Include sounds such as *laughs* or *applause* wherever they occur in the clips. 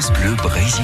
France Bleu Brésil.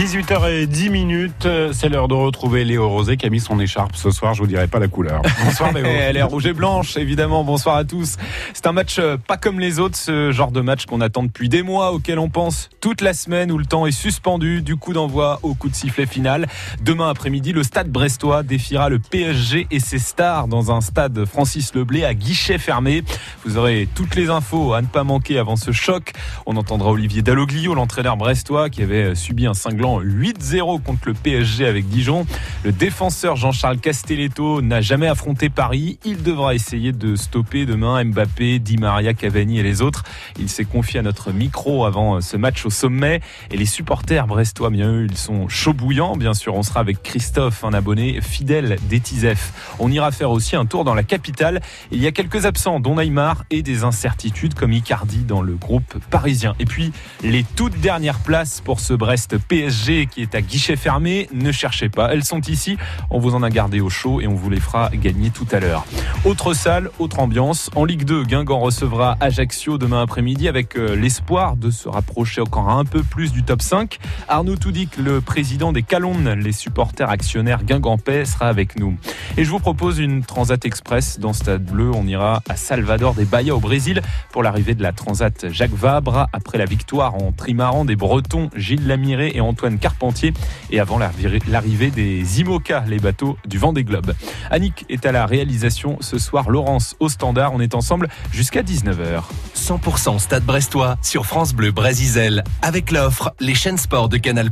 18h10 minutes, c'est l'heure de retrouver Léo Rosé qui a mis son écharpe ce soir, je vous dirai pas la couleur. *laughs* Bonsoir Léo. Elle est rouge et blanche, évidemment. Bonsoir à tous. C'est un match euh, pas comme les autres, ce genre de match qu'on attend depuis des mois, auquel on pense toute la semaine, où le temps est suspendu, du coup d'envoi au coup de sifflet final. Demain après-midi, le stade brestois défiera le PSG et ses stars dans un stade Francis Leblé à guichet fermé. Vous aurez toutes les infos à ne pas manquer avant ce choc. On entendra Olivier Dalloglio, l'entraîneur brestois qui avait subi un cinglant 8-0 contre le PSG avec Dijon. Le défenseur Jean-Charles Castelletto n'a jamais affronté Paris. Il devra essayer de stopper demain Mbappé, Di Maria, Cavani et les autres. Il s'est confié à notre micro avant ce match au sommet. Et les supporters brestois, bien eux, ils sont chauds bouillants. Bien sûr, on sera avec Christophe, un abonné fidèle d'Etisef. On ira faire aussi un tour dans la capitale. Il y a quelques absents, dont Neymar, et des incertitudes comme Icardi dans le groupe parisien. Et puis, les toutes dernières places pour ce Brest PSG qui est à guichet fermé, ne cherchez pas. Elles sont ici. On vous en a gardé au chaud et on vous les fera gagner tout à l'heure. Autre salle, autre ambiance. En Ligue 2, Guingamp recevra Ajaccio demain après-midi avec euh, l'espoir de se rapprocher encore un peu plus du top 5. Arnaud Toudic, le président des Calonnes, les supporters actionnaires guingampais, sera avec nous. Et je vous propose une Transat Express dans Stade Bleu. On ira à Salvador des Bahia au Brésil pour l'arrivée de la Transat Jacques Vabre après la victoire en trimaran des Bretons Gilles Lamiré et Antoine Carpentier et avant l'arrivée des IMOCA, les bateaux du vent des globes. Annick est à la réalisation ce soir, Laurence au standard. On est ensemble jusqu'à 19h. 100% Stade Brestois sur France Bleu Brésil avec l'offre Les chaînes sport de Canal+.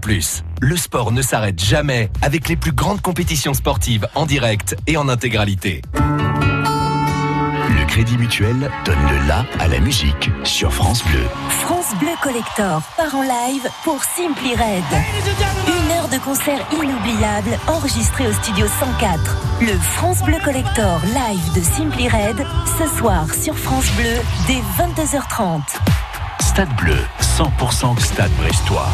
Le sport ne s'arrête jamais avec les plus grandes compétitions sportives en direct et en intégralité. Le Crédit Mutuel donne le la à la musique sur France Bleu. France Bleu Collector part en live pour Simply Red. Une heure de concert inoubliable enregistré au studio 104. Le France Bleu Collector live de Simply Red ce soir sur France Bleu dès 22h30. Stade Bleu, 100% Stade Brestois.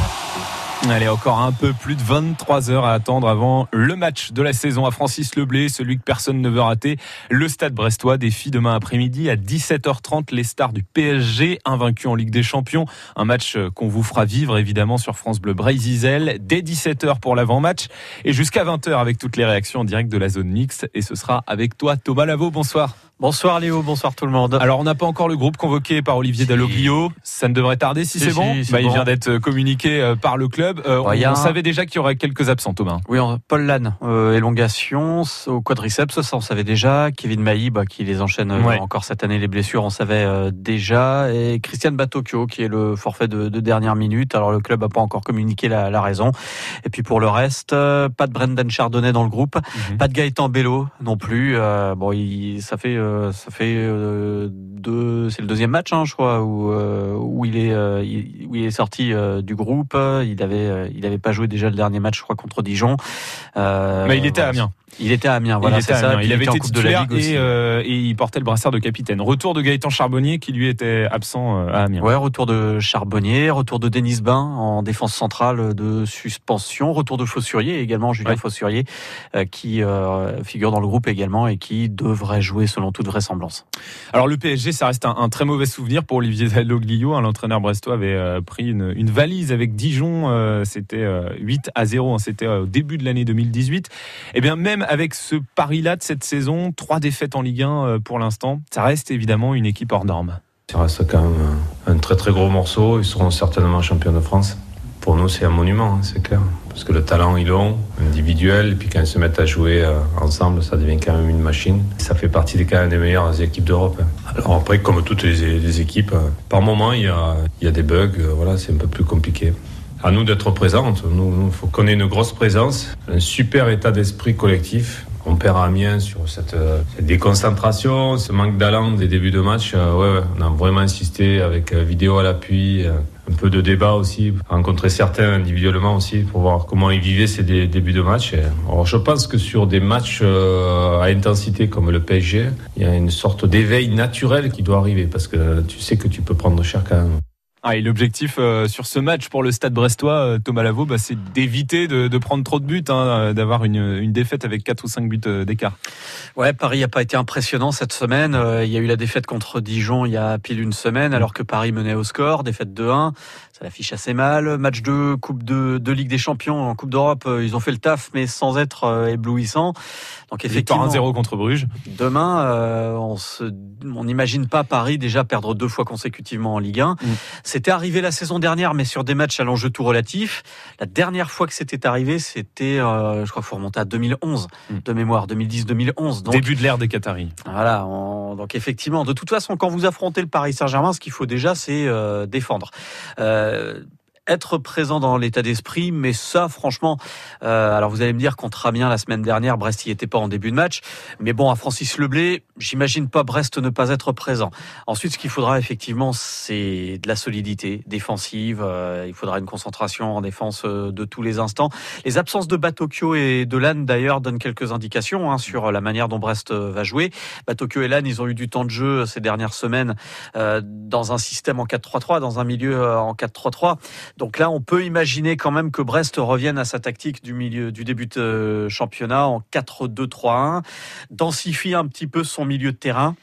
Allez, encore un peu plus de 23 heures à attendre avant le match de la saison à Francis Leblé, celui que personne ne veut rater. Le Stade Brestois défie demain après-midi à 17h30 les stars du PSG, invaincus en Ligue des Champions. Un match qu'on vous fera vivre évidemment sur France Bleu Brésil dès 17h pour l'avant-match et jusqu'à 20h avec toutes les réactions en direct de la zone mixte. Et ce sera avec toi, Thomas Lavaux. Bonsoir. Bonsoir Léo, bonsoir tout le monde. Alors on n'a pas encore le groupe convoqué par Olivier Dalloglio. Ça ne devrait tarder si, c'est bon. Bah, il vient d'être communiqué euh, par le club. Euh, on, savait déjà qu'il y aurait quelques absents, Thomas. Oui, Paul Lannes, euh, élongation au quadriceps, ça on savait déjà. Kevin Mailly, bah, qui les enchaîne encore cette année les blessures, on savait déjà. Et Christian Batocchio, qui est le forfait de, dernière minute. Alors le club n'a pas encore communiqué la, raison. Et puis pour le reste, pas de Brendan Chardonnay dans le groupe, mhm. pas de Gaëtan Bello non plus. bon, il, ça fait euh, ça fait euh, deux, c'est le deuxième match, hein, je crois, où, euh, où il est, où il est sorti du groupe. Il avait, il avait pas joué déjà le dernier match, je crois, contre Dijon. Mais il était à Amiens. Il était à Amiens, voilà, c'est ça. Il, avait été titulaire et, et, il portait le brassard de capitaine. Retour de Gaëtan Charbonnier qui lui était absent à Amiens. Ouais, retour de Charbonnier, retour de Denis Bain en défense centrale de suspension, retour de Fossurier également, Julien Fossurier, qui figure dans le groupe également et qui devrait jouer selon toute vraisemblance. Alors le PSG, ça reste un, très mauvais souvenir pour Olivier Dalloglio. Hein, L'entraîneur brestois avait euh, pris une, valise avec Dijon. Euh, c'était 8 euh, à 0. Hein, c'était au début de l'année 2018. Et eh bien même avec ce pari-là de cette saison, trois défaites en Ligue 1 pour l'instant, ça reste évidemment une équipe hors norme. Ça reste quand même un très très gros morceau. Ils seront certainement champions de France pour nous, c'est un monument, hein, c'est clair. Parce que le talent, ils l'ont, individuel, et puis quand ils se mettent à jouer euh, ensemble, ça devient quand même une machine. Ça fait partie des, quand même des meilleures équipes d'Europe. Hein. Alors après, comme toutes les, équipes, euh, par moment, il y a, des bugs, euh, voilà, c'est un peu plus compliqué. À nous d'être présents, nous, il faut qu'on ait une grosse présence, un super état d'esprit collectif. On perd à Amiens sur cette, déconcentration, ce manque d'allant des débuts de match. ouais, on a vraiment insisté avec vidéo à l'appui, un peu de débat aussi, rencontrer certains individuellement aussi pour voir comment ils vivaient ces débuts de match. Alors je pense que sur des matchs euh, à intensité comme le PSG, il y a une sorte d'éveil naturel qui doit arriver parce que tu sais que tu peux prendre cher quand même. Ah, et l'objectif euh, sur ce match pour le Stade Brestois, euh, Thomas Lavaux, bah, c'est d'éviter de, prendre trop de buts, hein, euh, d'avoir une, défaite avec 4 ou 5 buts d'écart. Ouais, Paris n'a pas été impressionnant cette semaine. Il y a eu la défaite contre Dijon il y a pile une semaine, alors que Paris menait au score, défaite 2-1. Ça l'affiche assez mal. Match de Coupe de, de Ligue des Champions en Coupe d'Europe, ils ont fait le taf, mais sans être éblouissant. Donc effectivement, 1-0 contre Bruges. Demain, on n'imagine pas Paris déjà perdre deux fois consécutivement en Ligue 1. C'était arrivé la saison dernière, mais sur des matchs à l'enjeu tout relatif. La dernière fois que c'était arrivé, c'était, euh, je crois qu'il faut remonter à 2011, mm. de mémoire, 2010-2011. Début de l'ère des Qataris. Voilà, donc effectivement, de toute façon, quand vous affrontez le Paris Saint-Germain, ce qu'il faut déjà, c'est euh, défendre. Euh, 呃。Être présent dans l'état d'esprit, mais ça, franchement, euh, alors vous allez me dire contre Amiens la semaine dernière, Brest n'y était pas en début de match, mais bon, à Francis Leblé, j'imagine pas Brest ne pas être présent. Ensuite, ce qu'il faudra effectivement, c'est de la solidité défensive. Euh, il faudra une concentration en défense euh, de tous les instants. Les absences de Batokyo et de Lannes d'ailleurs donnent quelques indications hein, sur la manière dont Brest va jouer. Batokyo et Lannes, ils ont eu du temps de jeu ces dernières semaines dans un système en 4-3-3, dans un milieu en 4-3-3. Donc là, on peut imaginer quand même que Brest revienne à sa tactique du milieu du début de championnat en 4-2-3-1, densifie un petit peu son milieu de terrain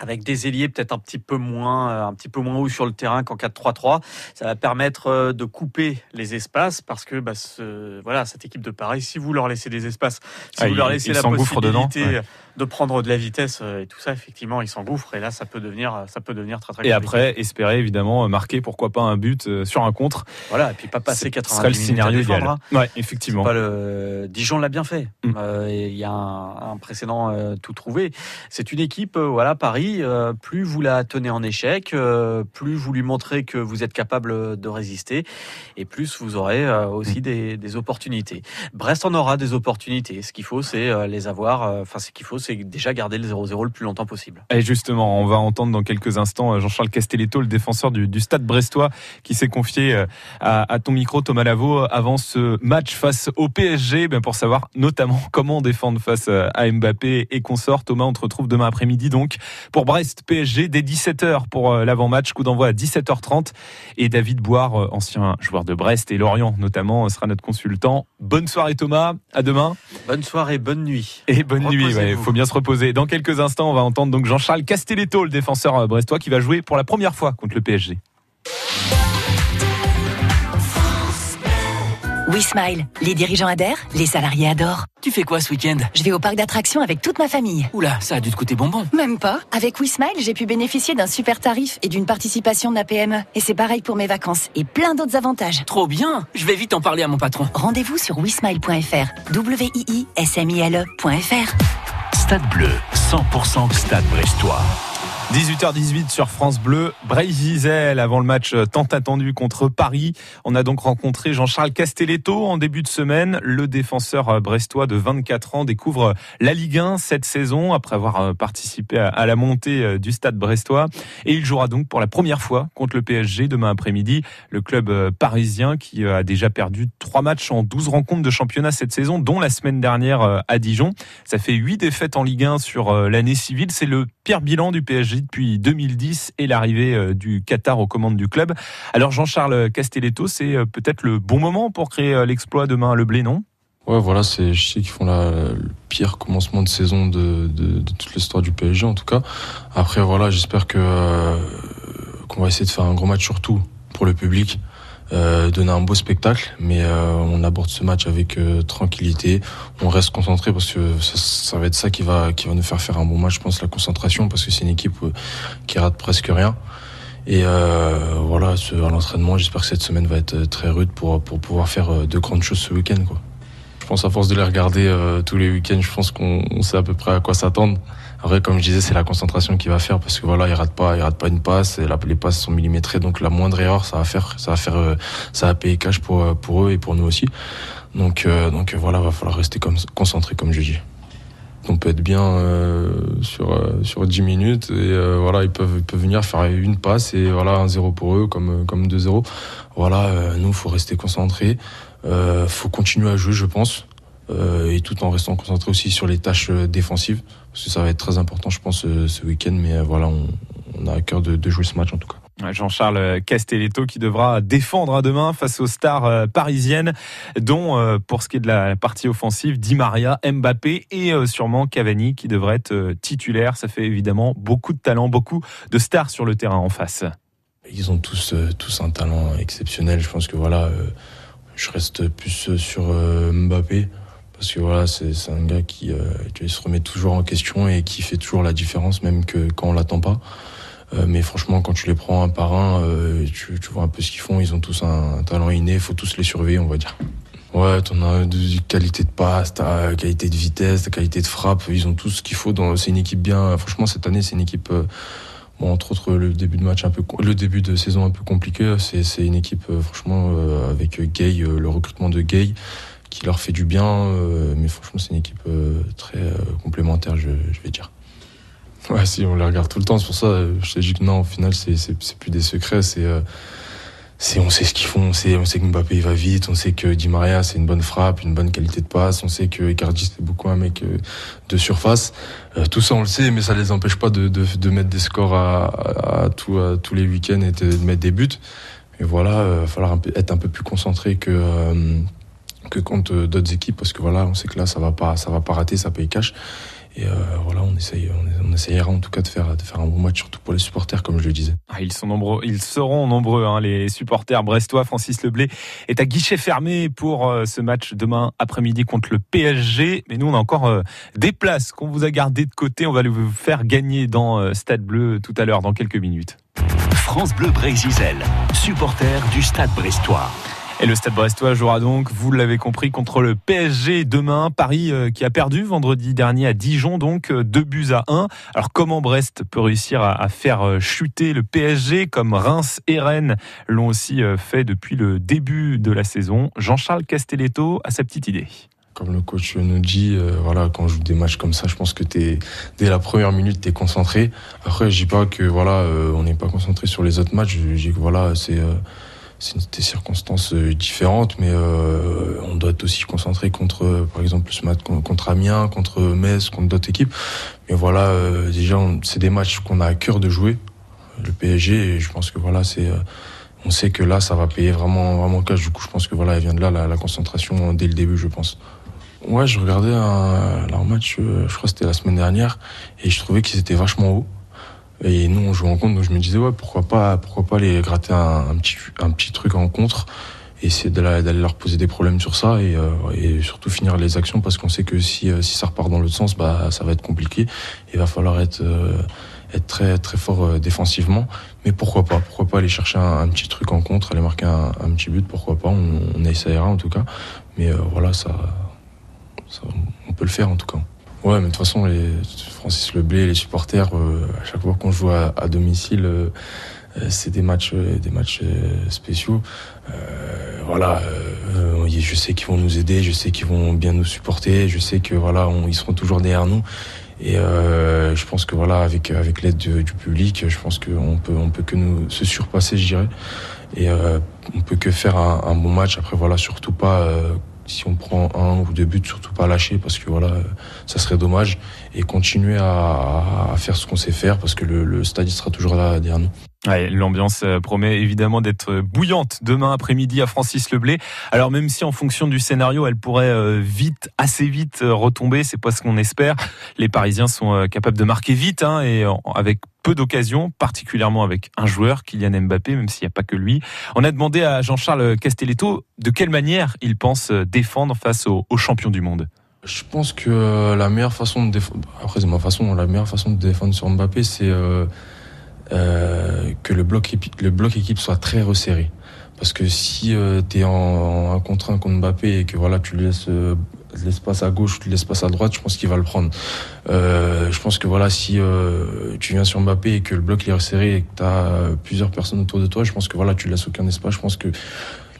avec des ailiers peut-être un petit peu moins euh, un petit peu moins haut sur le terrain qu'en 4-3-3 ça va permettre euh, de couper les espaces parce que bah, voilà cette équipe de Paris si vous leur laissez des espaces si ah, vous leur laissez la possibilité de prendre de la vitesse euh, et tout ça, effectivement, il s'engouffre et là, ça peut devenir, ça peut devenir très très. Et après, espérer évidemment marquer, pourquoi pas un but euh, sur un contre. Voilà, et puis pas passer 90 minutes. le scénario idéal. Hein. Ouais, effectivement. Pas le... Dijon l'a bien fait. Mm. Euh, il y a un, précédent tout trouvé. C'est une équipe, voilà, Paris. plus vous la tenez en échec, plus vous lui montrez que vous êtes capable de résister, et plus vous aurez aussi mm. des, des, opportunités. Brest en aura des opportunités. Ce qu'il faut, c'est les avoir. Enfin, ce qu'il faut, c'est déjà garder le 0-0 le plus longtemps possible. Et justement, on va entendre dans quelques instants euh, Jean-Charles Castelletto, le défenseur du, stade brestois, qui s'est confié euh, à, ton micro, Thomas Lavaux, avant ce match face au PSG, ben, pour savoir notamment *laughs* comment défendre face euh, à Mbappé et consort. Thomas, on te retrouve demain après-midi donc pour Brest PSG dès 17h pour l'avant-match, coup d'envoi à 17h30. Et David Boire, ancien joueur de Brest et Lorient notamment, sera notre consultant. Bonne soirée Thomas, à demain. Bonne soirée, bonne nuit. Et bonne nuit, il faut bien se reposer. Dans quelques instants, on va entendre donc Jean-Charles Castelletto, le défenseur euh, brestois, qui va jouer pour la première fois contre le PSG. WeSmile, les dirigeants adhèrent, les salariés adorent. Tu fais quoi ce week-end? Je vais au parc d'attractions avec toute ma famille. Oula, ça a dû te coûter bonbon. Même pas. Avec WeSmile, j'ai pu bénéficier d'un super tarif et d'une participation de la PME. Et c'est pareil pour mes vacances et plein d'autres avantages. Trop bien Je vais vite en parler à mon patron. Rendez-vous sur WeSmile.fr. W-I-I-S-M-I-L-E.fr. Stade Bleu, 100% Stade Brestois. 18h18 sur France Bleu, Bray-Giselle avant le match tant attendu contre Paris. On a donc rencontré Jean-Charles Castelletto en début de semaine. Le défenseur brestois de 24 ans découvre la Ligue 1 cette saison après avoir participé à la montée du stade brestois. Et il jouera donc pour la première fois contre le PSG demain après-midi. Le club parisien qui a déjà perdu trois matchs en 12 rencontres de championnat cette saison, dont la semaine dernière à Dijon. Ça fait 8 défaites en Ligue 1 sur l'année civile. C'est le pire bilan du PSG depuis 2010 et l'arrivée euh, du Qatar aux commandes du club. Alors Jean-Charles Castelletto, c'est euh, peut-être le bon moment pour créer euh, l'exploit demain à Le Blé, non? Ouais, voilà, c'est, je sais qu'ils font la, le pire commencement de saison de, de, toute l'histoire du PSG, en tout cas. Après, voilà, j'espère que qu'on va essayer de faire un gros match surtout pour le public. Euh, donner un beau spectacle, mais euh, on aborde ce match avec euh, tranquillité. On reste concentré parce que ça, ça, va être ça qui va qui va nous faire faire un bon match. Je pense la concentration parce que c'est une équipe qui rate presque rien. Et voilà, à l'entraînement, j'espère que cette semaine va être très rude pour pour pouvoir faire de grandes choses ce week-end. Je pense à force de les regarder tous les week-ends, je pense qu'on sait à peu près à quoi s'attendre. Après, comme je disais, c'est la concentration qui va faire parce que voilà, il rate pas, il rate pas une passe. Les passes sont millimétrées, donc la moindre erreur, ça va faire, ça va faire, euh, ça va payer cash pour euh, pour eux et pour nous aussi. Donc euh, donc voilà, va falloir rester concentré, comme je dis. On peut être bien sur sur 10 minutes et voilà, ils peuvent ils peuvent venir faire une passe et voilà un zéro pour eux comme comme 2-0. Voilà, nous faut rester concentré, faut continuer à jouer, je pense. Euh, et tout en restant concentré aussi sur les tâches euh, défensives, parce que ça va être très important, je pense, ce, week-end. Mais euh, voilà, on, a à cœur de, de jouer ce match en tout cas. Jean-Charles Castelletto qui devra défendre à demain face aux stars parisiennes, dont pour ce qui est de la partie offensive, Di Maria, Mbappé et sûrement Cavani qui devrait être titulaire. Ça fait évidemment beaucoup de talent, beaucoup de stars sur le terrain en face. Ils ont tous, tous un talent exceptionnel. Je pense que voilà, je reste plus sur Mbappé parce que voilà, c'est un gars qui, euh, se remet toujours en question et qui fait toujours la différence, même que quand on l'attend pas. Euh, mais franchement, quand tu les prends un par un, euh, tu, tu, vois un peu ce qu'ils font. Ils ont tous un, talent inné. Il faut tous les surveiller, on va dire. Ouais, t'en as de qualité de passe, t'as qualité de vitesse, t'as qualité de frappe. Ils ont tout ce qu'il faut. C'est une équipe bien. Franchement, cette année, c'est une équipe. Bon, entre autres, le début de match un peu, le début de saison un peu compliqué. C'est une équipe, franchement, avec Gay, le recrutement de Gay qui leur fait du bien. Euh, mais franchement, c'est une équipe euh, très euh, complémentaire, je, vais dire. Ouais, si, on les regarde tout le temps. C'est pour ça, je te dis que non, au final, c'est plus des secrets. C'est on sait ce qu'ils font, on sait, on que Mbappé il va vite, on sait que Di Maria c'est une bonne frappe, une bonne qualité de passe, on sait que Icardi c'est beaucoup un mec de surface. tout ça on le sait, mais ça les empêche pas de, mettre des scores à, tous les week-ends et de, mettre des buts. Et voilà, il va falloir être un peu plus concentré que que contre d'autres équipes parce que voilà, on sait que là ça va pas, ça va pas rater, ça paye cash. Et euh, voilà, on essaye, on, essayera en tout cas de faire, de faire un bon match, surtout pour les supporters, comme je le disais. Ah, ils sont nombreux, ils seront nombreux, hein, les supporters brestois. Francis Leblé est à guichet fermé pour euh, ce match demain après-midi contre le PSG. Mais nous, on a encore euh, des places qu'on vous a gardées de côté. On va vous faire gagner dans Stade Bleu tout à l'heure, dans quelques minutes. France Bleu Brésil, supporter du Stade Brestois. Et le Stade Brestois jouera donc, vous l'avez compris, contre le PSG demain. Paris euh, qui a perdu vendredi dernier à Dijon, donc 2 euh, buts à 1. Alors comment Brest peut réussir à, faire euh, chuter le PSG comme Reims et Rennes l'ont aussi fait depuis le début de la saison? Jean-Charles Castelletto a sa petite idée comme le coach nous dit, voilà, quand on joue des matchs comme ça, je pense que es, dès la première minute, tu es concentré. Après, je dis pas que voilà, on n'est pas concentré sur les autres matchs. Je dis que voilà, c'est c'est des circonstances euh, différentes, mais euh, on doit aussi concentré contre, par exemple, ce match contre Amiens, contre Metz, contre d'autres équipes. Mais voilà, euh, déjà, c'est des matchs qu'on a à cœur de jouer, le PSG, et je pense que voilà, c'est, on sait que là, ça va payer vraiment, vraiment cash. Du coup, je pense que voilà, elle vient de là la, concentration dès le début, je pense. Ouais, je regardais un, leur match, je crois que c'était la semaine dernière, et je trouvais qu'ils étaient vachement hauts. Et nous, on joue en contre, donc je me disais, ouais, pourquoi pas, pourquoi pas aller gratter un, petit, un petit truc en contre et essayer d'aller leur poser des problèmes sur ça et, euh, et surtout finir les actions parce qu'on sait que si, euh, si ça repart dans l'autre sens, bah, ça va être compliqué. Il va falloir être, euh, être très, très fort défensivement. Mais pourquoi pas Pourquoi pas aller chercher un, petit truc en contre, aller marquer un, petit but Pourquoi pas on, essaiera en tout cas. Mais voilà, ça, on peut le faire en tout cas. Ouais, mais de toute façon, Francis Leblé, les supporters, euh, à chaque fois qu'on joue à, domicile, euh, euh, c'est des matchs, des matchs spéciaux. voilà, je sais qu'ils vont nous aider, je sais qu'ils vont bien nous supporter, je sais que voilà, ils seront toujours derrière nous. Et je pense que voilà, avec avec l'aide du, public, je pense qu'on peut on peut que nous se surpasser, je dirais. Et on peut que faire un, un, bon match. Après voilà, surtout pas si on prend un ou deux buts, surtout pas lâcher parce que voilà, ça serait dommage et continuer à, faire ce qu'on sait faire parce que le, le stade sera toujours là derrière nous. Ouais, L'ambiance euh, promet évidemment d'être bouillante demain après-midi à Francis Leblé. Alors même si en fonction du scénario, elle pourrait euh, vite, assez vite euh, retomber, c'est pas ce qu'on espère. Les Parisiens sont capables de marquer vite hein, et avec peu d'occasions, particulièrement avec un joueur, Kylian Mbappé, même s'il n'y a pas que lui. On a demandé à Jean-Charles Castelletto de quelle manière il pense défendre face aux, champions du monde. Je pense que la meilleure façon de défendre, après c'est ma façon, la meilleure façon de défendre sur Mbappé, c'est euh, que le bloc, le bloc équipe soit très resserré. Parce que si euh, tu es en, un contre un contre Mbappé et que voilà, tu laisses euh, l'espace à gauche, tu l'espace à droite, je pense qu'il va le prendre. Euh, je pense que voilà, si euh, tu viens sur Mbappé et que le bloc est resserré et que tu as plusieurs personnes autour de toi, je pense que voilà, tu laisses aucun espace. Je pense que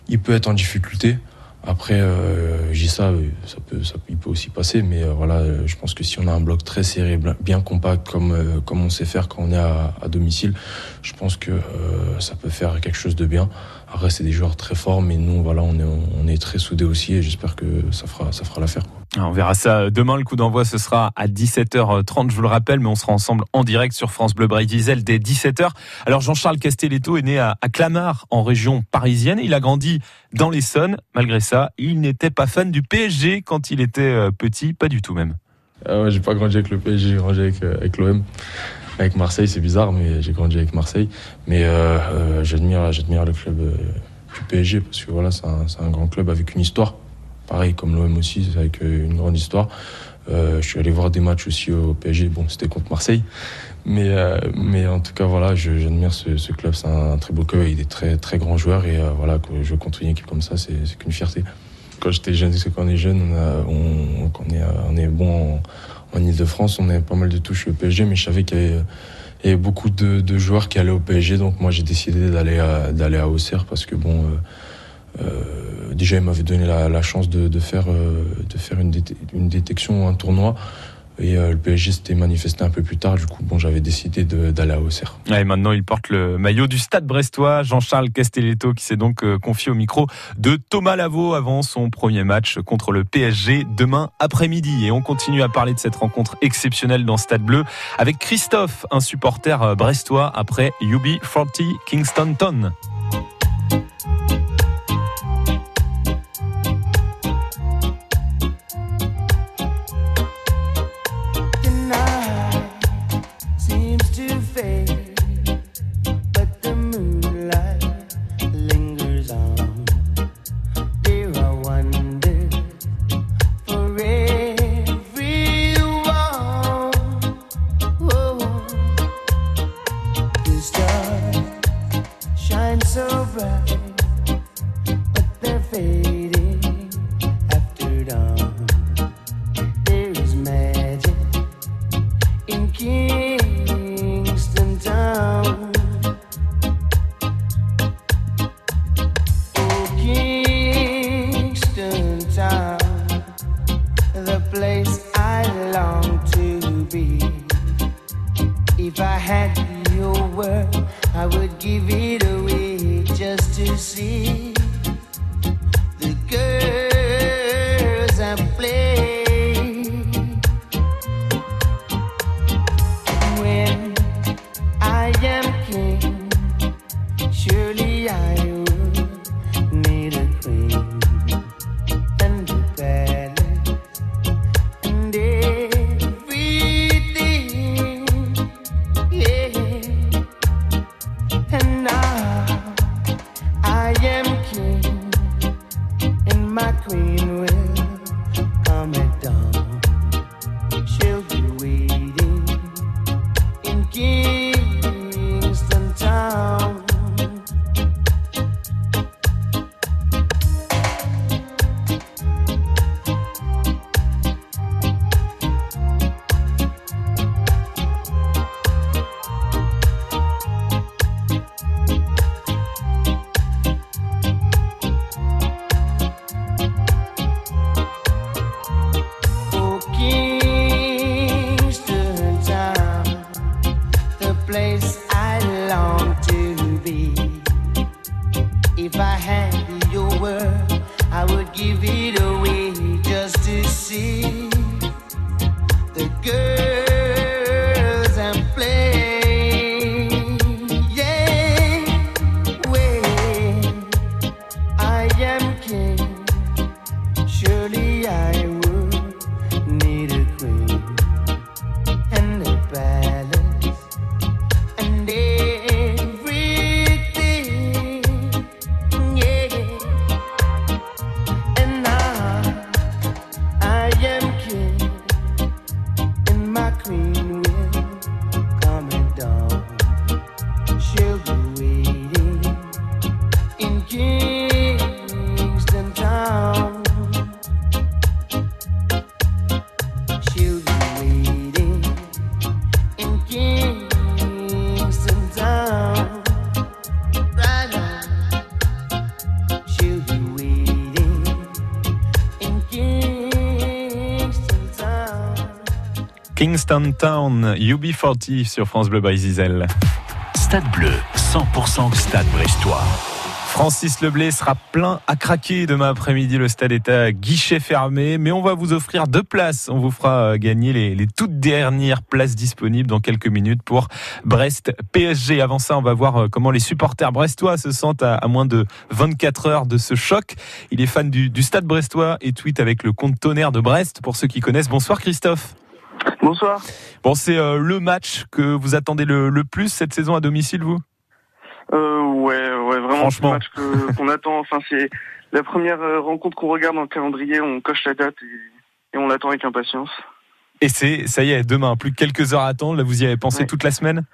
il peut être en difficulté. Après, euh, ça, ça peut, il peut aussi passer, mais euh, voilà, je pense que si on a un bloc très serré, bien compact, comme euh, comme on sait faire quand on est à, domicile, je pense que euh, ça peut faire quelque chose de bien. Après, c'est des joueurs très forts, mais nous, voilà, on est, on est très soudés aussi et j'espère que ça fera, ça fera l'affaire. On verra ça demain. Le coup d'envoi, ce sera à 17h30, je vous le rappelle, mais on sera ensemble en direct sur France Bleu Bray Diesel dès 17h. Alors, Jean-Charles Castelletto est né à, Clamart, en région parisienne. Il a grandi dans l'Essonne. Malgré ça, il n'était pas fan du PSG quand il était euh, petit, pas du tout même. Ah ouais, j'ai pas grandi avec le PSG, j'ai grandi avec, euh, avec l'OM. Avec Marseille, c'est bizarre, mais j'ai grandi avec Marseille. Mais euh, euh, j'admire, j'admire le club euh, du PSG parce que voilà, c'est un, grand club avec une histoire. Pareil comme l'OM aussi, avec une grande histoire. je suis allé voir des matchs aussi au PSG. Bon, c'était contre Marseille, mais mais en tout cas voilà, j'admire ce, ce, club. C'est un, très beau club avec des très très grands joueurs et voilà que je contre une équipe comme ça, c'est qu'une fierté. Quand j'étais jeune, c'est quand on est jeune, on, est, on est bon. En Ile-de-France, on avait pas mal de touches au PSG, mais je savais qu'il y, avait beaucoup de, joueurs qui allaient au PSG, donc moi j'ai décidé d'aller à, Auxerre parce que bon, euh, euh, déjà il m'avait donné la, chance de, faire, de faire euh, une, détection, un tournoi. Et euh, le PSG s'était manifesté un peu plus tard. Du coup, bon, j'avais décidé d'aller à Auxerre. Et maintenant, il porte le maillot du Stade Brestois. Jean-Charles Castelletto, qui s'est donc euh, confié au micro de Thomas Lavaux avant son premier match contre le PSG demain après-midi. Et on continue à parler de cette rencontre exceptionnelle dans Stade Bleu avec Christophe, un supporter euh, brestois après UB40 Kingston Town. Kingston Town, UB40 sur France Bleu by Zizel. Stade Bleu, 100% Stade Brestois. Francis Leblé sera plein à craquer demain après-midi. Le stade est à guichet fermé, mais on va vous offrir deux places. On vous fera euh, gagner les, les toutes dernières places disponibles dans quelques minutes pour Brest PSG. Avant ça, on va voir euh, comment les supporters brestois se sentent à, à moins de 24 heures de ce choc. Il est fan du, du stade brestois et tweet avec le compte tonnerre de Brest pour ceux qui connaissent. Bonsoir Christophe. Bonsoir. Bon, c'est euh, le match que vous attendez le, le plus cette saison à domicile, vous? Euh, ouais, ouais, vraiment. Franchement. C'est le match *laughs* qu'on attend. Enfin, c'est la première euh, rencontre qu'on regarde dans le calendrier. On coche la date et, et on l'attend avec impatience. Et c'est, ça y est, demain, plus que quelques heures à attendre. Là, vous y avez pensé Ouais. toute la semaine?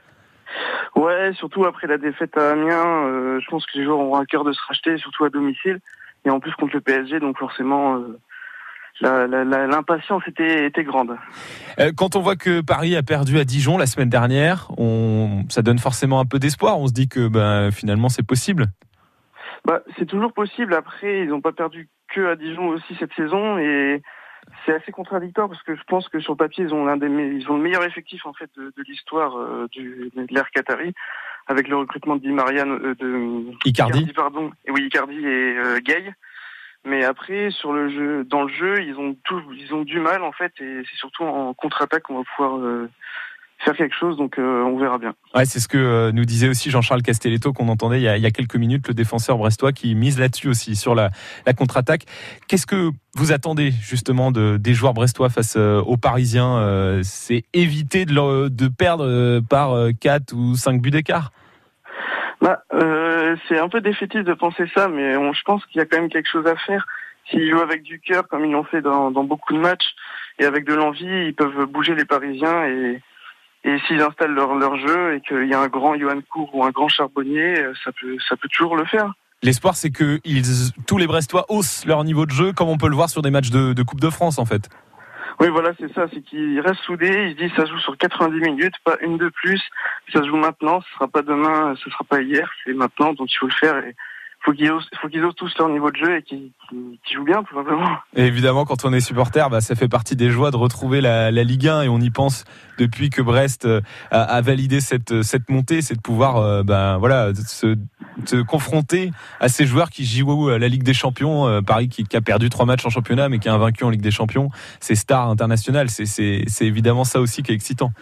Ouais, surtout après la défaite à Amiens, euh, je pense que les joueurs auront à cœur de se racheter, surtout à domicile. Et en plus contre le PSG, donc forcément, euh, l'impatience était, était grande. Euh, Quand on voit que Paris a perdu à Dijon la semaine dernière, on, ça donne forcément un peu d'espoir. On se dit que ben, finalement c'est possible. Bah, c'est toujours possible. Après, ils n'ont pas perdu que à Dijon aussi cette saison et c'est assez contradictoire parce que je pense que sur le papier, ils ont l'un des ils ont le meilleur effectif en fait de, de l'histoire euh, du de l'ère Qatari avec le recrutement de Di Maria, euh, de Icardi. pardon, et oui Icardi et euh, Gay. Mais après, sur le jeu, dans le jeu, ils ont tout, ils ont du mal en fait, et c'est surtout en contre-attaque qu'on va pouvoir euh, faire quelque chose. Donc, euh, on verra bien. Ouais, c'est ce que euh, nous disait aussi Jean-Charles Castelletto qu'on entendait il y, a, il y a quelques minutes, le défenseur brestois qui mise là-dessus aussi sur la, la contre-attaque. Qu'est-ce que vous attendez justement de, des joueurs brestois face aux Parisiens C'est éviter de, perdre par 4 ou 5 buts d'écart? Bah, euh, c'est un peu défaitiste de penser ça, mais je pense qu'il y a quand même quelque chose à faire. S'ils jouent avec du cœur, comme ils l'ont fait dans, beaucoup de matchs, et avec de l'envie, ils peuvent bouger les Parisiens. Et, s'ils installent leur, jeu et qu'il y a un grand Johan Cour ou un grand Charbonnier, euh, ça peut, ça peut toujours le faire. L'espoir, c'est que tous les Brestois haussent leur niveau de jeu, comme on peut le voir sur des matchs de Coupe de France en fait. Oui, voilà, c'est ça. C'est qu'ils restent soudés. Ils se disent ça joue sur 90 minutes, pas une de plus. Ça joue maintenant. Ce sera pas demain. Ce sera pas hier. C'est maintenant. Donc il faut le faire. Faut qu'ils osent, faut qu'ils osent tous leur niveau de jeu et qu'ils jouent bien, tout simplement. Et évidemment, quand on est supporter, bah, ça fait partie des joies de retrouver la, la Ligue 1 et on y pense depuis que Brest euh, a, a validé cette, cette montée, c'est de pouvoir euh, bah, voilà, se, se confronter à ces joueurs qui jouent à la Ligue des Champions. Euh, Paris qui, qui a perdu trois matchs en championnat mais qui est invaincu en Ligue des Champions. C'est star international. C'est- C'est c'est évidemment ça aussi qui est excitant.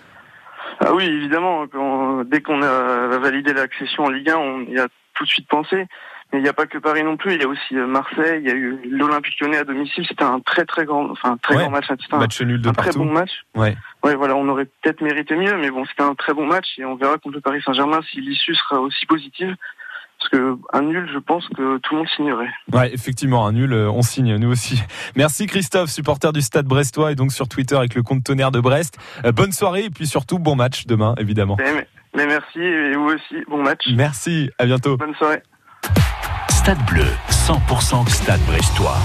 Ah oui, évidemment. quand- dès qu'on a validé l'accession en Ligue 1, on y a tout de suite pensé. Mais il n'y a pas que Paris non plus. Il y a aussi euh, Marseille. Il y a eu l'Olympique Lyonnais à domicile. C'était un très très grand, enfin un très Ouais. grand match. C'était un, Match nul de un très bon match. Ouais. Ouais, voilà, on aurait peut-être mérité mieux, mais bon, c'était un très bon match et on verra contre le Paris Saint-Germain si l'issue sera aussi positive. Parce que un nul, je pense que tout le monde signerait. Ouais, effectivement, un nul, euh, on signe, nous aussi. *laughs* Merci Christophe, supporter du Stade Brestois et donc sur Twitter avec le compte tonnerre de Brest. Euh, bonne soirée et puis surtout bon match demain, évidemment. Mais, mais merci et vous aussi, bon match. Merci, à bientôt. Bonne soirée. Stade Bleu, 100% Stade Brestois.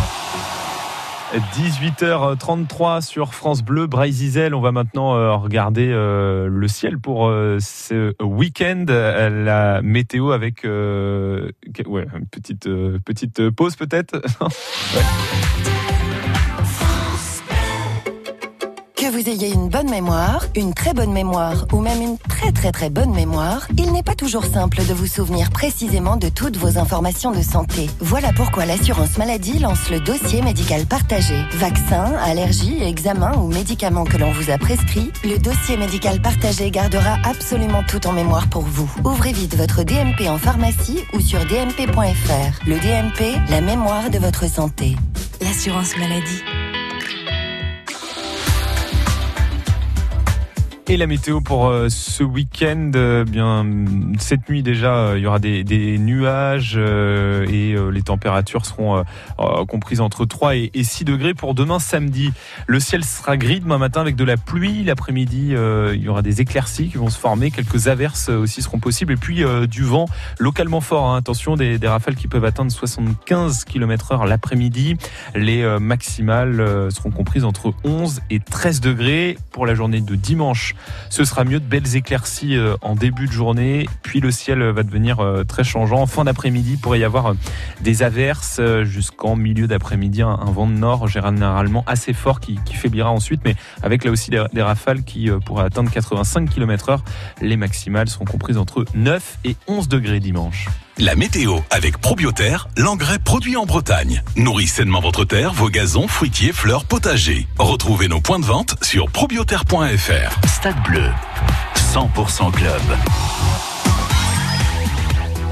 18h33 sur France Bleu, Braille-Zizel. On va maintenant euh, regarder euh, le ciel pour euh, ce week-end. La météo avec une petite, petite pause peut-être. *laughs* Que vous ayez une bonne mémoire, une très bonne mémoire ou même une très très très bonne mémoire, il n'est pas toujours simple de vous souvenir précisément de toutes vos informations de santé. Voilà pourquoi l'assurance maladie lance le dossier médical partagé. Vaccins, allergies, examens ou médicaments que l'on vous a prescrits, le dossier médical partagé gardera absolument tout en mémoire pour vous. Ouvrez vite votre DMP en pharmacie ou sur dmp.fr. Le DMP, la mémoire de votre santé. L'assurance maladie. Et la météo pour euh, ce week-end, euh, bien cette nuit déjà, euh, il y aura des, nuages et les températures seront comprises entre 3 et, et 6 degrés. Pour demain samedi, le ciel sera gris demain matin avec de la pluie. L'après-midi, il y aura des éclaircies qui vont se former, quelques averses aussi seront possibles et puis du vent localement fort. hein. Attention, des, des rafales qui peuvent atteindre 75 km/h l'après-midi. Les maximales seront comprises entre 11 et 13 degrés pour la journée de dimanche. Ce sera mieux de belles éclaircies euh, en début de journée, puis le ciel euh, va devenir euh, très changeant. En fin d'après-midi, il pourrait y avoir des averses jusqu'en milieu d'après-midi, un, vent de nord généralement assez fort qui, faiblira ensuite, mais avec là aussi des, des rafales qui pourraient atteindre 85 km/h. Les maximales seront comprises entre 9 et 11 degrés dimanche. La météo avec Probioterre, l'engrais produit en Bretagne. Nourrit sainement votre terre, vos gazons, fruitiers, fleurs, potagers. Retrouvez nos points de vente sur probioterre.fr. Stade Bleu, 100% club.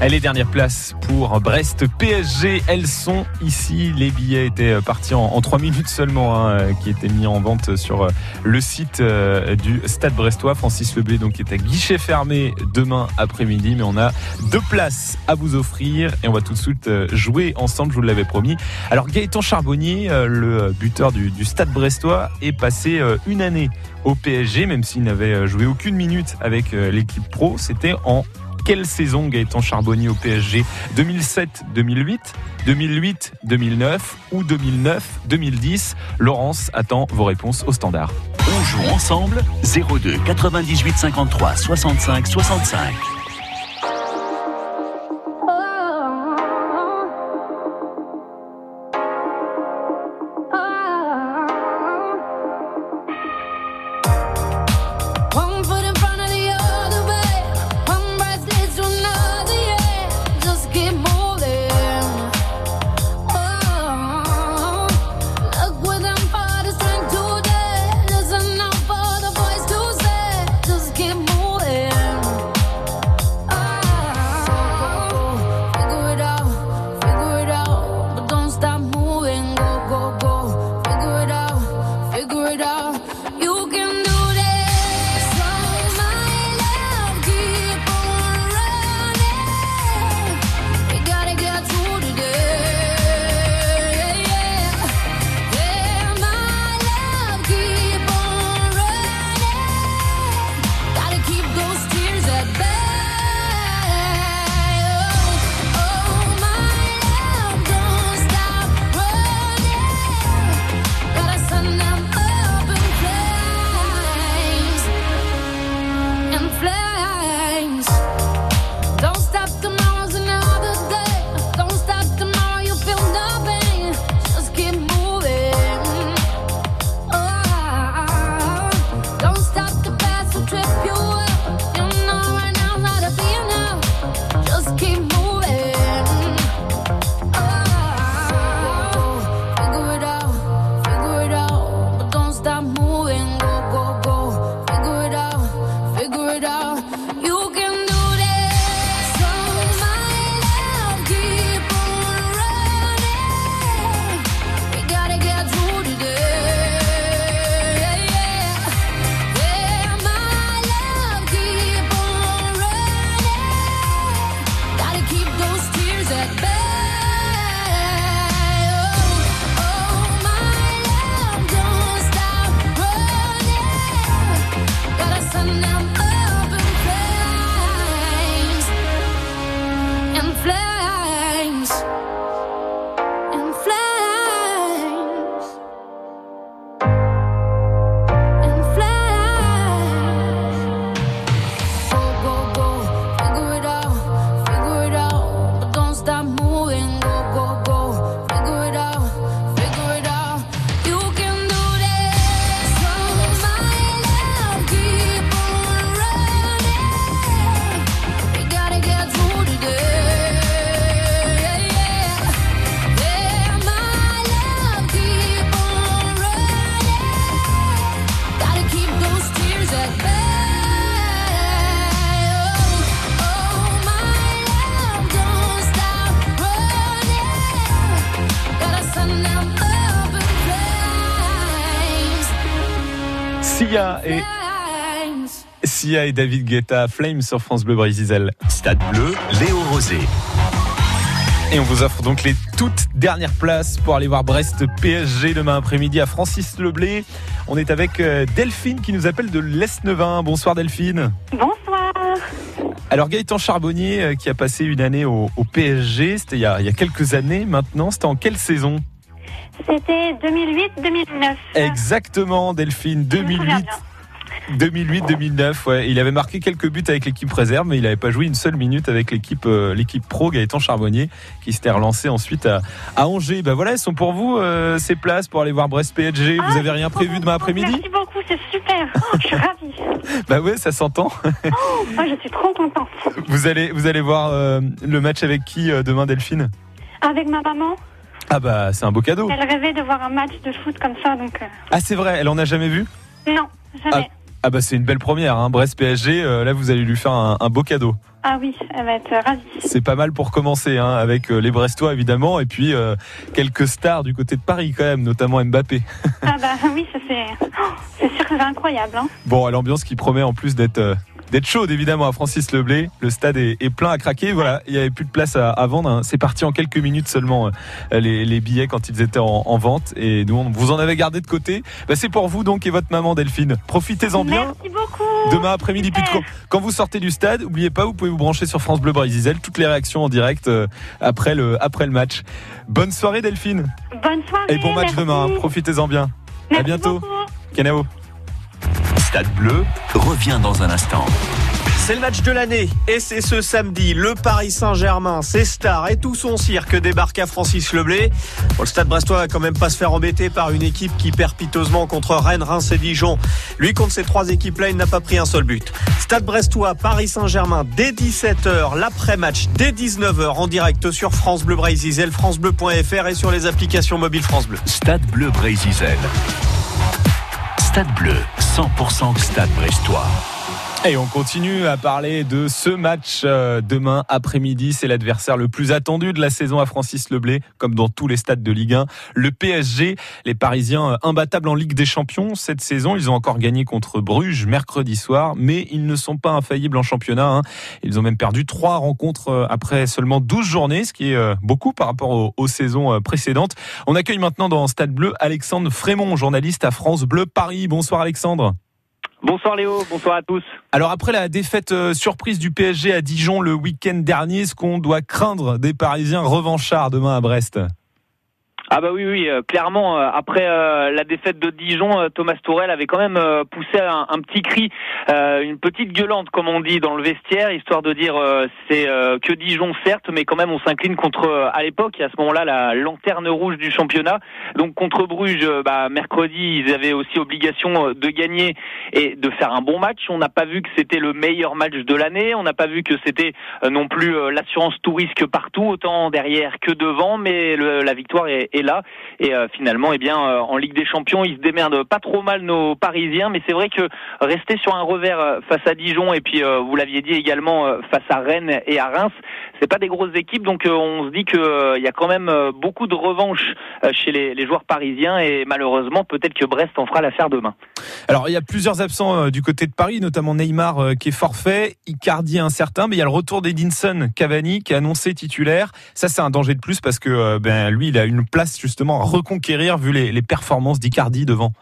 Elle est dernière place pour Brest PSG. Elles sont ici. Les billets étaient partis en, 3 minutes seulement, hein, qui étaient mis en vente sur le site euh, du Stade Brestois. Francis Leblé donc est à guichet fermé demain après-midi, mais on a deux places à vous offrir et on va tout de suite euh, jouer ensemble. Je vous l'avais promis. Alors Gaëtan Charbonnier, euh, le buteur du, du Stade Brestois, est passé une année au PSG, même s'il n'avait joué aucune minute avec l'équipe pro. C'était en quelle saison Gaëtan Charbonnier au PSG 2007-2008, 2008-2009 ou 2009-2010 Laurence attend vos réponses au standard. On joue ensemble 02 98 53 65 65. Et David Guetta, Flame sur France Bleu Brésil. Stade Bleu, Léo Rosé. Et on vous offre donc les toutes dernières places pour aller voir Brest PSG demain après-midi à Francis Leblé. On est avec euh, Delphine qui nous appelle de l'Est-Nevin. Bonsoir Delphine. Bonsoir. Alors Gaëtan Charbonnier euh, qui a passé une année au, PSG, c'était il, y a quelques années maintenant, c'était en quelle saison? C'était 2008-2009. Exactement Delphine, 2008. 2008-2009, ouais. Il avait marqué quelques buts avec l'équipe réserve, mais il n'avait pas joué une seule minute avec l'équipe euh, l'équipe pro Gaëtan Charbonnier, qui s'était relancé ensuite à, à Angers. Ben voilà, elles sont pour vous euh, ces places pour aller voir Brest PSG. vous avez rien prévu demain après-midi Merci beaucoup, c'est super. Oh, je suis ravie. *laughs* Bah ouais, ça s'entend. Oh, moi, je suis trop contente. Vous allez vous allez voir euh, le match avec qui demain, Delphine? Avec ma maman, Ah bah c'est un beau cadeau. elle rêvait de voir un match de foot comme ça, donc Ah c'est vrai, elle en a jamais vu? Non, jamais. Ah bah c'est une belle première, hein. Brest PSG. euh, là vous allez lui faire un, un beau cadeau. Ah oui, elle va être ravie. C'est pas mal pour commencer, hein, avec euh, les Brestois évidemment, et puis euh, quelques stars du côté de Paris quand même, notamment Mbappé. Ah bah oui, ça c'est, oh, c'est sûr que c'est incroyable. Hein. Bon, l'ambiance qui promet en plus d'être d'être chaude évidemment à Francis Leblé. Le stade est, est plein à craquer. Voilà, il y avait plus de place à, à vendre. hein. C'est parti en quelques minutes seulement euh, les, les billets quand ils étaient en, en vente, et nous on vous en avez gardé de côté. Bah, c'est pour vous donc et votre maman Delphine. Profitez-en bien. Merci beaucoup. Demain après-midi, puis quand, quand vous sortez du stade, n'oubliez pas, vous pouvez vous brancher sur France Bleu Brésil. Toutes les réactions en direct euh, après le après le match. Bonne soirée Delphine. Bonne soirée. Et bon match merci. demain. Profitez-en bien. à bientôt. beaucoup. Canao. Stade Bleu revient dans un instant. C'est le match de l'année et c'est ce samedi. Le Paris Saint-Germain, ses stars et tout son cirque débarquent à Francis Leblé. Bon, le stade brestois va quand même pas se faire embêter par une équipe qui perd piteusement contre Rennes, Reims et Dijon. Lui, contre ces trois équipes-là, il n'a pas pris un seul but. Stade brestois, Paris Saint-Germain, dès 17h, l'après-match, dès 19h, en direct sur France Bleu Brésil, francebleu.fr et sur les applications mobiles France Bleu. Stade Bleu Brésil. Stade Bleu, 100% Stade Brestois. Et on continue à parler de ce match euh, demain après-midi. C'est l'adversaire le plus attendu de la saison à Francis Leblé, comme dans tous les stades de Ligue 1. Le PSG, les Parisiens euh, imbattables en Ligue des Champions cette saison. Ils ont encore gagné contre Bruges mercredi soir, mais ils ne sont pas infaillibles en championnat. hein. Ils ont même perdu trois rencontres euh, après seulement 12 journées, ce qui est beaucoup par rapport aux, aux saisons précédentes. On accueille maintenant dans Stade Bleu Alexandre Frémont, journaliste à France Bleu Paris. Bonsoir Alexandre. Bonsoir Léo, bonsoir à tous. Alors après la défaite euh, surprise du PSG à Dijon le week-end dernier, est-ce qu'on doit craindre des Parisiens revanchards demain à Brest? Ah bah oui, oui, euh, clairement, euh, après euh, la défaite de Dijon, euh, Thomas Tourel avait quand même euh, poussé un, petit cri, euh, une petite gueulante, comme on dit, dans le vestiaire, histoire de dire c'est que Dijon, certes, mais quand même on s'incline contre, à l'époque, à ce moment-là, la lanterne rouge du championnat. Donc contre Bruges, bah, mercredi, ils avaient aussi obligation de gagner et de faire un bon match. On n'a pas vu que c'était le meilleur match de l'année, on n'a pas vu que c'était non plus l'assurance tout risque partout, autant derrière que devant, mais le- la victoire est, est Et euh, finalement, eh bien, euh, en Ligue des Champions, ils se démerdent pas trop mal nos Parisiens, mais c'est vrai que rester sur un revers euh, face à Dijon et puis vous l'aviez dit également face à Rennes et à Reims, c'est pas des grosses équipes, donc euh, on se dit que euh, y a quand même euh, beaucoup de revanche chez les, joueurs parisiens et malheureusement peut-être que Brest en fera l'affaire demain. Alors il y a plusieurs absents du côté de Paris, notamment Neymar qui est forfait, Icardi incertain, mais il y a le retour d'Edinson Cavani qui est annoncé titulaire. Ça c'est un danger de plus parce que ben lui il a une place justement à reconquérir vu les, les performances d'Icardi devant.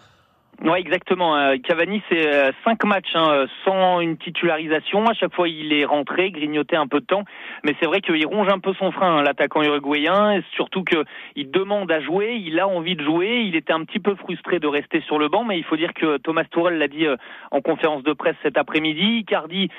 Ouais, exactement. Euh, Cavani, c'est euh, cinq matchs hein, euh, sans une titularisation. À chaque fois, il est rentré, grignoté un peu de temps. Mais c'est vrai qu'il ronge un peu son frein, hein, l'attaquant uruguayen. Et surtout qu'il demande à jouer, il a envie de jouer. Il était un petit peu frustré de rester sur le banc. Mais il faut dire que Thomas Tourel l'a dit euh, en conférence de presse cet après-midi. Icardi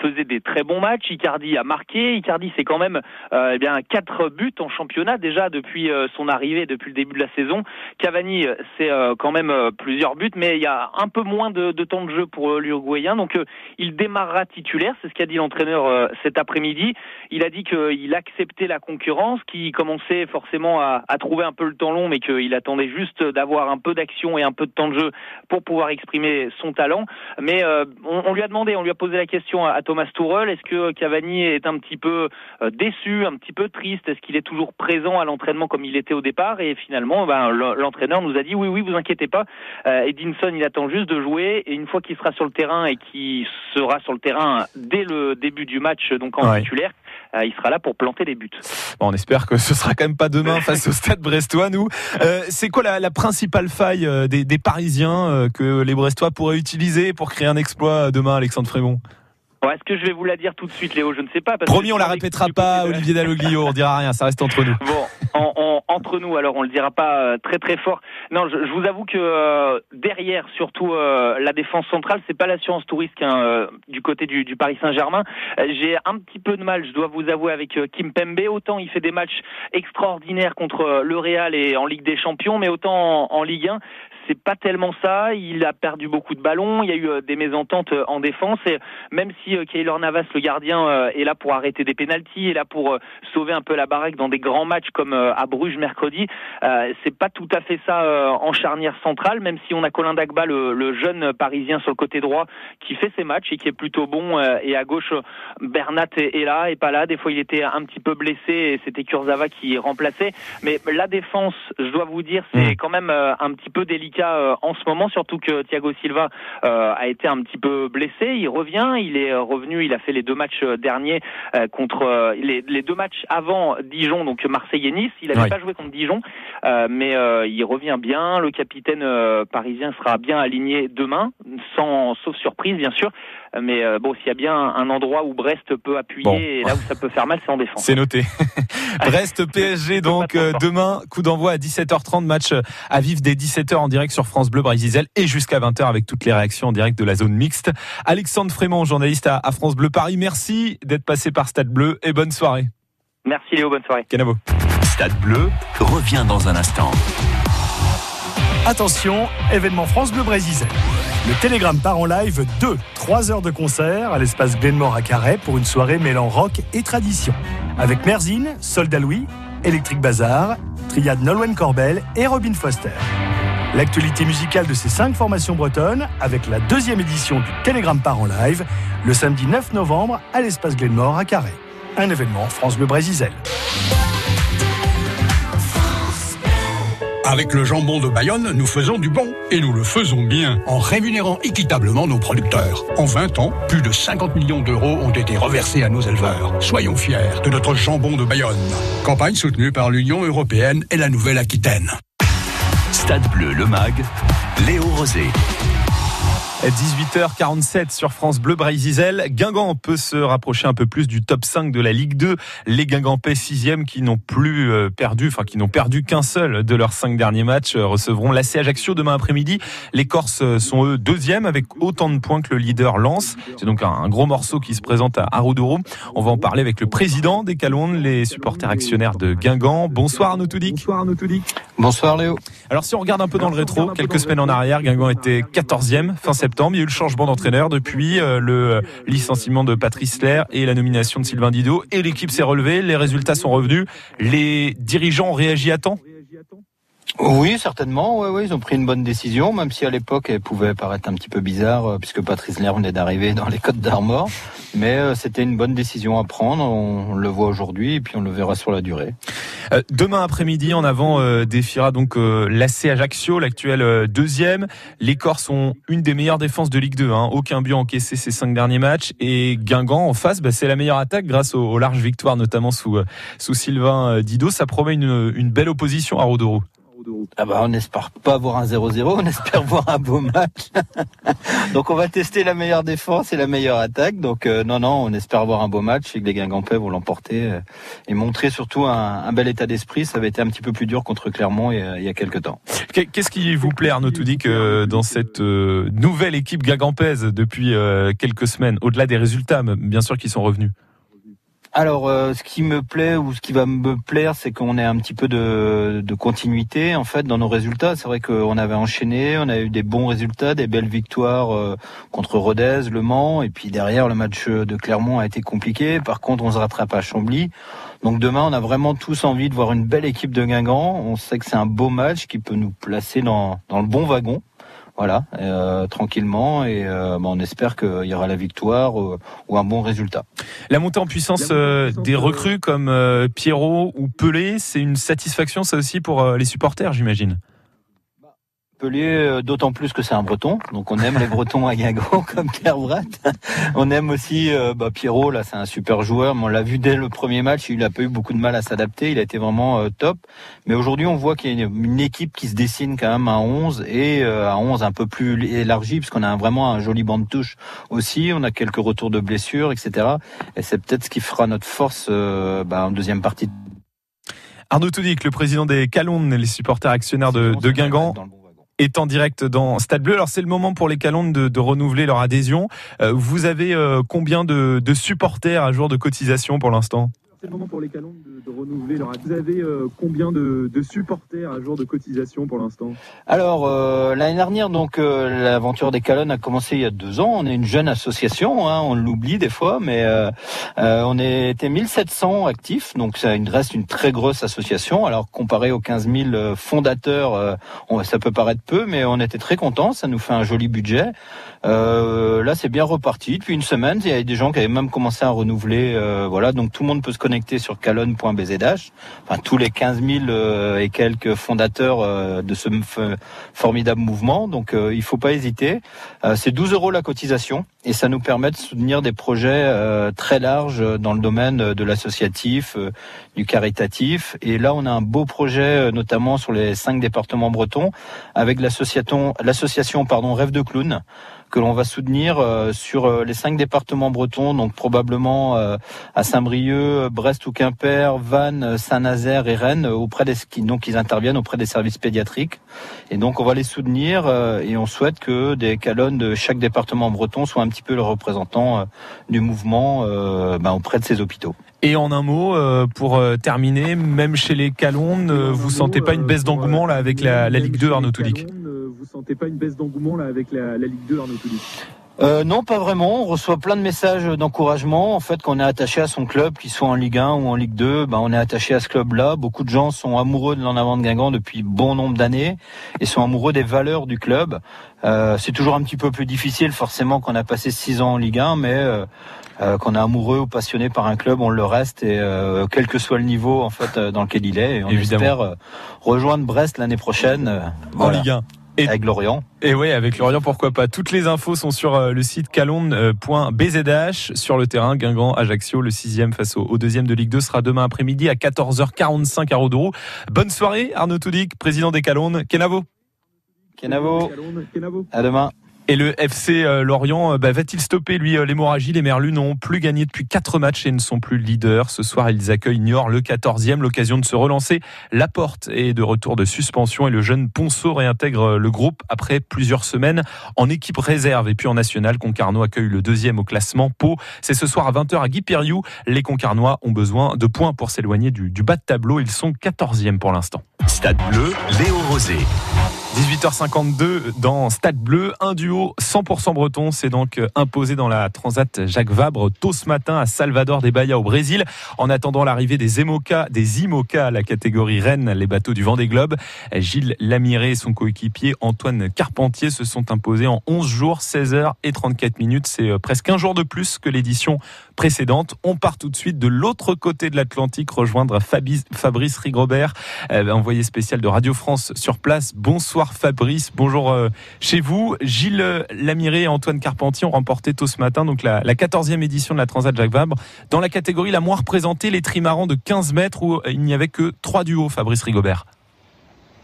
faisait des très bons matchs. Icardi a marqué. Icardi, c'est quand même euh, eh bien quatre buts en championnat déjà depuis son arrivée, depuis le début de la saison. Cavani, c'est quand même plusieurs buts, mais il y a un peu moins de, temps de jeu pour euh, l'Uruguayen. Donc euh, il démarrera titulaire, c'est ce qu'a dit l'entraîneur euh, cet après-midi. Il a dit qu'il acceptait la concurrence, qu'il commençait forcément à, trouver un peu le temps long, mais qu'il attendait juste d'avoir un peu d'action et un peu de temps de jeu pour pouvoir exprimer son talent. Mais on, lui a demandé, on lui a posé la question à, Thomas Tuchel, est-ce que Cavani est un petit peu déçu, un petit peu triste? Est-ce qu'il est toujours présent à l'entraînement comme il était au départ? Et finalement, ben, le- l'entraîneur nous a dit oui, oui, vous inquiétez pas. Euh, Edinson, il attend juste de jouer et une fois qu'il sera sur le terrain et qu'il sera sur le terrain dès le début du match, donc en Ouais. titulaire, euh, il sera là pour planter des buts. Bon, on espère que ce sera quand même pas demain face au Stade Brestois. Nous, Euh, c'est quoi la, la principale faille euh, des, des Parisiens que les Brestois pourraient utiliser pour créer un exploit demain, Alexandre Frémont? Bon, Est-ce que je vais vous la dire tout de suite, Léo? Je ne sais pas. Parce Promis, que on la répétera pas, Olivier Dalloglio. On dira rien, ça reste entre nous. Bon, en, en, en entre nous. Alors on le dira pas très très fort. Non, je, vous avoue que derrière, surtout la défense centrale, c'est pas l'assurance touriste hein, du côté du, du Paris Saint-Germain. J'ai un petit peu de mal, je dois vous avouer, avec Kim Pembe. Autant il fait des matchs extraordinaires contre le Real et en Ligue des Champions, mais autant en, en Ligue 1, c'est pas tellement ça. Il a perdu beaucoup de ballons. Il y a eu euh, des mésententes euh, en défense. Et même si euh, Keylor Navas, le gardien, est là pour arrêter des pénalties, est là pour sauver un peu la baraque dans des grands matchs comme à Bruges mercredi, c'est pas tout à fait ça en charnière centrale. Même si on a Colin Dagba, le, jeune parisien sur le côté droit, qui fait ses matchs et qui est plutôt bon. Et à gauche, Bernat est là et pas là. Des fois, il était un petit peu blessé et c'était Kurzawa qui remplaçait. Mais la défense, je dois vous dire, c'est mmh. quand même un petit peu délicat euh, en ce moment, surtout que Thiago Silva euh, a été un petit peu blessé. Il revient, il est revenu, il a fait les deux matchs euh, derniers contre les, deux matchs avant Dijon, donc Marseille et Nice. Il n'avait pas joué contre Dijon, mais il revient bien. Le capitaine parisien sera bien aligné demain, sans sauf surprise bien sûr. Mais bon, s'il y a bien un endroit où Brest peut appuyer et là où ça peut faire mal, c'est en défense. C'est noté. *laughs* Brest PSG donc demain, coup d'envoi à 17h30, match à vivre dès 17h en direct sur France Bleu Brésil et jusqu'à 20h avec toutes les réactions en direct de la zone mixte. Alexandre Frémont, journaliste à, France Bleu Paris, merci d'être passé par Stade Bleu et bonne soirée. Merci Léo, bonne soirée. Canavo. Stade Bleu revient dans un instant. Attention, événement France Bleu Brésil. Le Télégramme part en live 2, 3 heures de concert à l'espace Glenmore à Carhaix pour une soirée mêlant rock et tradition. Avec Merzine, Soldat Louis, Electric Bazar, Triade Nolwenn Corbel et Robin Foster. L'actualité musicale de ces cinq formations bretonnes avec la deuxième édition du Télégramme par en live le samedi 9 novembre à l'espace Glenmore à Carré. Un événement France Bleu Brésil. Avec le jambon de Bayonne, nous faisons du bon. Et nous le faisons bien en rémunérant équitablement nos producteurs. En 20 ans, plus de 50 millions d'euros ont été reversés à nos éleveurs. Soyons fiers de notre jambon de Bayonne. Campagne soutenue par l'Union européenne et la Nouvelle-Aquitaine. Stade Bleu, le MAG, Léo Rosé. 18h47 sur France Bleu Brésil. Guingamp peut se rapprocher un peu plus du top 5 de la Ligue 2. Les Guingampais 6e qui n'ont plus euh, perdu, enfin qui n'ont perdu qu'un seul de leurs 5 derniers matchs euh, recevront l'AC Ajaccio demain après-midi. Les Corses euh, sont eux deuxième avec autant de points que le leader Lance. C'est donc un, gros morceau qui se présente à Aroudouro. On va en parler avec le président des Calondes, les supporters actionnaires de Guingamp. Bonsoir Arnaud Toudic. Bonsoir Arnaud Bonsoir Léo. Alors si on regarde un peu dans le rétro, quelques semaines en arrière, Guingamp était 14e fin septembre il y a eu le changement d'entraîneur depuis euh, le licenciement de Patrice Lair et la nomination de Sylvain Didot. Et l'équipe s'est relevée, les résultats sont revenus. Les dirigeants ont réagi à temps? Oui, certainement. Oui, oui, ils ont pris une bonne décision, même si à l'époque elle pouvait paraître un petit peu bizarre, euh, puisque Patrice Lair venait d'arriver dans les Côtes d'Armor. Mais euh, c'était une bonne décision à prendre. On le voit aujourd'hui, et puis on le verra sur la durée. Euh, demain après-midi, en avant défiera donc l'AC Ajaccio, l'actuel deuxième. Les Corses ont une des meilleures défenses de Ligue 2. Hein. Aucun but encaissé ces cinq derniers matchs. Et Guingamp en face, bah, c'est la meilleure attaque grâce aux, larges victoires, notamment sous, sous Sylvain Didot. Ça promet une, une belle opposition à Rodoro. Ah bah on n'espère pas voir un 0-0, on espère *laughs* voir un beau match. *laughs* donc on va tester la meilleure défense et la meilleure attaque. Donc euh, non non, on espère voir un beau match et que les Guingampais vont l'emporter euh, et montrer surtout un, bel état d'esprit. Ça avait été un petit peu plus dur contre Clermont il y a, quelques temps. Qu'est-ce qui vous plaît Arnaud Toudic euh, dans cette nouvelle équipe guingampaise depuis quelques semaines, au-delà des résultats bien sûr qui sont revenus? Alors, euh, ce qui me plaît ou ce qui va me plaire, c'est qu'on ait un petit peu de, continuité en fait dans nos résultats. C'est vrai qu'on avait enchaîné, on a eu des bons résultats, des belles victoires euh, contre Rodez, Le Mans, et puis derrière le match de Clermont a été compliqué. Par contre, on se rattrape à Chambly. Donc demain, on a vraiment tous envie de voir une belle équipe de Guingamp. On sait que c'est un beau match qui peut nous placer dans, dans le bon wagon voilà, euh, tranquillement, et euh, bah, on espère qu'il y aura la victoire euh, ou un bon résultat. La montée en puissance des recrues comme Pierrot ou Pelé, c'est une satisfaction ça aussi pour les supporters, j'imagine? Euh, d'autant plus que c'est un breton, donc on aime les bretons à Guingamp *laughs* comme Kervrat. on aime aussi euh, bah, Pierrot, là c'est un super joueur, mais on l'a vu dès le premier match, il a pas eu beaucoup de mal à s'adapter, il a été vraiment euh, top. Mais aujourd'hui on voit qu'il y a une, équipe qui se dessine quand même à 11 et à 11 un peu plus élargi, puisqu'on a vraiment un joli banc de touche aussi, on a quelques retours de blessures, etc. Et c'est peut-être ce qui fera notre force bah, en deuxième partie Arnaud Toudic, le président des Calonnes, les supporters actionnaires de, de Guingamp, est en direct dans Stade Bleu. Alors c'est le moment pour les Calonnes de, de renouveler leur adhésion. Euh, vous avez euh, combien de, de supporters à jour de cotisation pour l'instant? C'est le moment pour les Calonnes de, renouveler leur Vous avez euh, combien de, de, supporters à jour de cotisation pour l'instant? Alors euh, l'année dernière, donc euh, l'aventure des Calonnes a commencé il y a deux ans. On est une jeune association, hein, on l'oublie des fois, mais euh, euh, on était 1700 actifs, donc ça reste une très grosse association. Alors comparé aux 15 000 fondateurs, on, ça peut paraître peu, mais on était très contents. Ça nous fait un joli budget. Là, c'est bien reparti depuis une semaine. Il y a des gens qui avaient même commencé à renouveler. voilà, donc tout le monde peut se connecté sur calonne.bzh. Enfin, tous les 15 000 euh, et quelques fondateurs euh, de ce formidable mouvement. Donc, euh, il faut pas hésiter. c'est 12 euros la cotisation et ça nous permet de soutenir des projets très larges dans le domaine de l'associatif, du caritatif. Et là, on a un beau projet, notamment sur les cinq départements bretons, avec l'association, pardon Rêve de Clown que l'on va soutenir euh, sur euh, les cinq départements bretons, donc probablement euh, à Saint-Brieuc, Brest ou Quimper, Vannes, Saint-Nazaire et Rennes, auprès des donc ils interviennent auprès des services pédiatriques. Et donc on va les soutenir et on souhaite que des calonnes de chaque département breton soient un petit peu le représentant du mouvement ben, auprès de ces hôpitaux. Et en un mot, pour terminer, même chez les Calonnes, vous sentez pas une baisse d'engouement là avec la, la Ligue 2, Arnaud Toulic vous sentez pas une baisse d'engouement là avec la, la Ligue 2 Arnaud Toulic euh, non, pas vraiment. On reçoit plein de messages d'encouragement. En fait, qu'on est attaché à son club, qu'il soit en Ligue 1 ou en Ligue 2, ben, on est attaché à ce club-là. Beaucoup de gens sont amoureux de l'en avant de Guingamp depuis bon nombre d'années et sont amoureux des valeurs du club. Euh, c'est toujours un petit peu plus difficile, forcément, qu'on a passé six ans en Ligue 1, mais euh, euh, qu'on est amoureux ou passionné par un club, on le reste et euh, quel que soit le niveau en fait dans lequel il est. Et on espère rejoindre Brest l'année prochaine en Ligue 1. Et, avec Lorient. Et oui, avec Lorient, pourquoi pas. Toutes les infos sont sur euh, le site calonde.bzh. Sur le terrain, Guingamp, Ajaccio, le sixième face au, deuxième de Ligue 2 sera demain après-midi à 14h45 à Rodourou. Bonne soirée, Arnaud Toudic, président des Calondes. Kenavo. Kenavo. À demain. Et le FC euh, Lorient euh, bah, va-t-il stopper lui euh, l'hémorragie? Les Merlus n'ont plus gagné depuis quatre matchs et ne sont plus leaders. Ce soir, ils accueillent Niort, le 14e, l'occasion de se relancer. La porte est de retour de suspension et le jeune Ponceau réintègre le groupe après plusieurs semaines en équipe réserve. Et puis en national, Concarneau accueille le deuxième au classement. Pau, c'est ce soir à 20h à Guy Les Concarnois ont besoin de points pour s'éloigner du, du bas de tableau. Ils sont 14e pour l'instant. Stade bleu, Léo Rosé. 18h52 dans Stade Bleu, un duo 100% breton s'est donc imposé dans la Transat Jacques Vabre tôt ce matin à Salvador des Bahia au Brésil. En attendant l'arrivée des Emoca, des IMOCA à la catégorie Rennes, les bateaux du Vendée Globe, Gilles Lamiré et son coéquipier Antoine Carpentier se sont imposés en 11 jours, 16 h et 34 minutes. C'est euh, presque un jour de plus que l'édition précédente. On part tout de suite de l'autre côté de l'Atlantique rejoindre Fabrice Rigrobert, euh, envoyé spécial de Radio France sur place. Bonsoir Fabrice, bonjour euh, chez vous. Gilles Lamiré et Antoine Carpentier ont remporté tôt ce matin donc la, la 14e édition de la Transat Jacques Vabre dans la catégorie la moins représentée, les trimarans de 15 mètres où il n'y avait que trois duos, Fabrice Rigobert.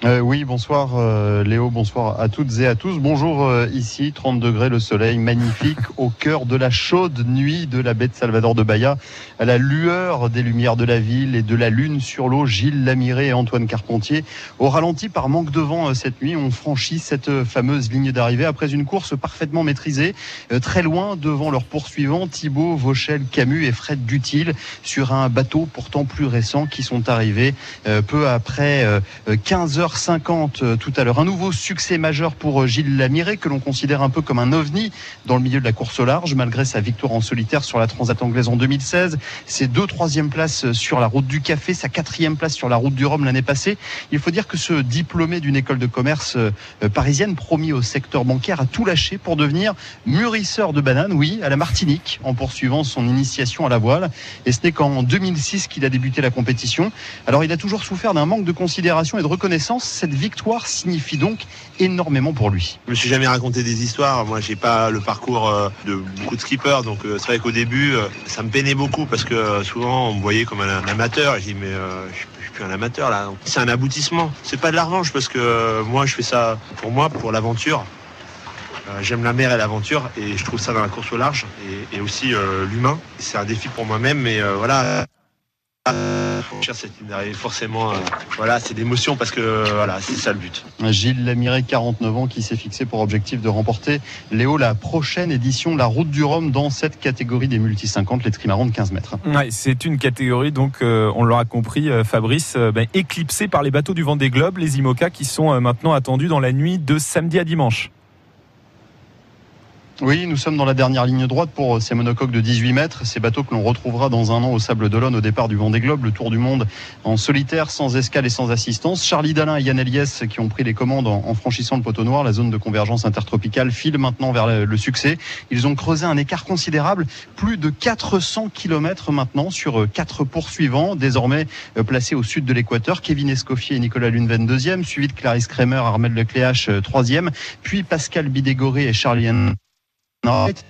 Euh, oui, bonsoir euh, Léo, bonsoir à toutes et à tous. Bonjour euh, ici, 30 degrés, le soleil magnifique au cœur de la chaude nuit de la baie de Salvador de Bahia, à la lueur des lumières de la ville et de la lune sur l'eau. Gilles Lamiré et Antoine Carpentier, au ralenti par manque de vent cette nuit, ont franchi cette fameuse ligne d'arrivée après une course parfaitement maîtrisée, très loin devant leurs poursuivants Thibaut, Vauchel, Camus et Fred Dutil sur un bateau pourtant plus récent qui sont arrivés peu après 15 heures 50 euh, tout à l'heure. Un nouveau succès majeur pour euh, Gilles Lamiré, que l'on considère un peu comme un ovni dans le milieu de la course au large, malgré sa victoire en solitaire sur la Transat anglaise en 2016, ses deux troisième places sur la route du café, sa quatrième place sur la route du Rhum l'année passée. Il faut dire que ce diplômé d'une école de commerce euh, parisienne, promis au secteur bancaire, a tout lâché pour devenir mûrisseur de bananes, oui, à la Martinique, en poursuivant son initiation à la voile. Et ce n'est qu'en 2006 qu'il a débuté la compétition. Alors il a toujours souffert d'un manque de considération et de reconnaissance cette victoire signifie donc énormément pour lui. Je me suis jamais raconté des histoires. Moi, j'ai pas le parcours euh, de beaucoup de skippers, donc euh, c'est vrai qu'au début, euh, ça me peinait beaucoup parce que souvent on me voyait comme un amateur. Et je dis mais je suis plus un amateur là. C'est un aboutissement. C'est pas de la revanche parce que moi, je fais ça pour moi, pour l'aventure. J'aime la mer et l'aventure et je trouve ça dans la course au large et, aussi l'humain. C'est un défi pour moi-même, mais voilà. Forcément, euh, voilà, c'est d'émotion parce que euh, voilà, c'est ça le but. Gilles Lamiré, 49 ans, qui s'est fixé pour objectif de remporter, Léo, la prochaine édition de la Route du Rhum dans cette catégorie des multi 50, les trimarans de 15 mètres. Ouais, c'est une catégorie, donc, euh, on l'aura compris, euh, Fabrice, euh, ben, éclipsée par les bateaux du Vendée Globe, les IMOCA, qui sont euh, maintenant attendus dans la nuit de samedi à dimanche. Oui, nous sommes dans la dernière ligne droite pour ces monocoques de 18 mètres, ces bateaux que l'on retrouvera dans un an au Sable d'Olonne au départ du Vendée Globe, le Tour du Monde en solitaire, sans escale et sans assistance. Charlie Dalin et Yann Eliès qui ont pris les commandes en, franchissant le poteau noir, la zone de convergence intertropicale file maintenant vers le, succès. Ils ont creusé un écart considérable, plus de 400 km maintenant sur euh, quatre poursuivants, désormais euh, placés au sud de l'équateur. Kevin Escoffier et Nicolas Lunven deuxième, suivi de Clarisse Kremer, Armel Lecléache euh, troisième, puis Pascal Bidégoré et Charlie not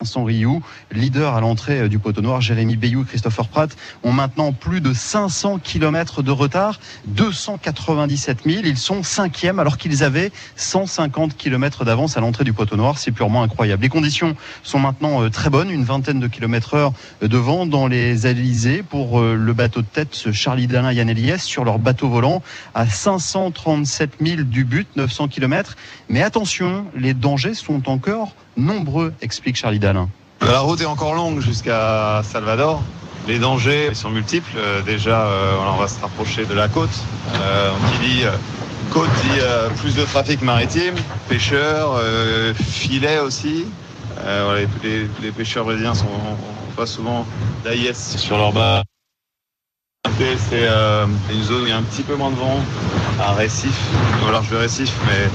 Vincent Rioux, leader à l'entrée euh, du poteau noir, Jérémy Bayou et Christopher Pratt ont maintenant plus de 500 km de retard, 297 000. Ils sont cinquièmes alors qu'ils avaient 150 km d'avance à l'entrée du poteau noir. C'est purement incroyable. Les conditions sont maintenant euh, très bonnes, une vingtaine de kilomètres heure de vent dans les Alizés pour euh, le bateau de tête Charlie Dalin Yann Eliès sur leur bateau volant à 537 000 du but, 900 km. Mais attention, les dangers sont encore nombreux, explique Charlie Dalin. La route est encore longue jusqu'à Salvador. Les dangers sont multiples. Euh, déjà, euh, on va se rapprocher de la côte. Euh, qui dit côte dit plus de trafic maritime, pêcheurs, filets aussi. Les, pêcheurs brésiliens sont pas souvent d'AIS sur leur bas. C'est une zone où il y a un petit peu moins de vent, à Récif, au large Récif, mais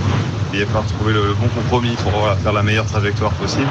il va falloir trouver le, le bon compromis pour faire la meilleure trajectoire possible.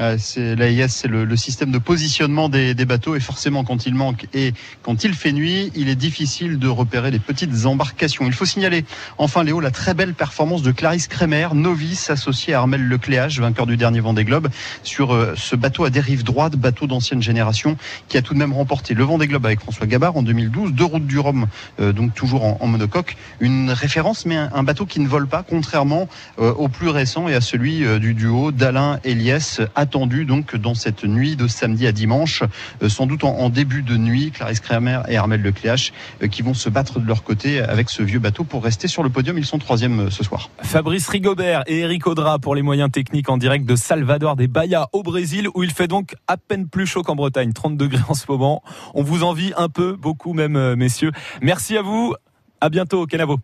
Euh, l'AIS, c'est le, le, système de positionnement des, des, bateaux. Et forcément quand il manque et quand il fait nuit, il est difficile de repérer les petites embarcations. Il faut signaler enfin Léo la très belle performance de Clarisse Kremer, novice associée à Armel Lecléage, vainqueur du dernier Vendée Globe, sur euh, ce bateau à dérive droite, bateau d'ancienne génération, qui a tout de même remporté le Vendée Globe avec François Gabard en 2012, deux routes du Rhum, euh, donc toujours en, en, monocoque, une référence mais un, bateau qui ne vole pas, contrairement euh, au plus récent et à celui du duo d'Alain Eliès attendu donc dans cette nuit de samedi à dimanche, euh, sans doute en, début de nuit, Clarisse Kramer et Armel Lecléache euh, qui vont se battre de leur côté avec ce vieux bateau pour rester sur le podium. Ils sont troisième euh, ce soir. Fabrice Rigobert et Eric Audra pour les moyens techniques en direct de Salvador des Bahia au Brésil où il fait donc à peine plus chaud qu'en Bretagne, 30 degrés en ce moment. On vous envie un peu, beaucoup même, messieurs. Merci à vous. À bientôt, Kenavo.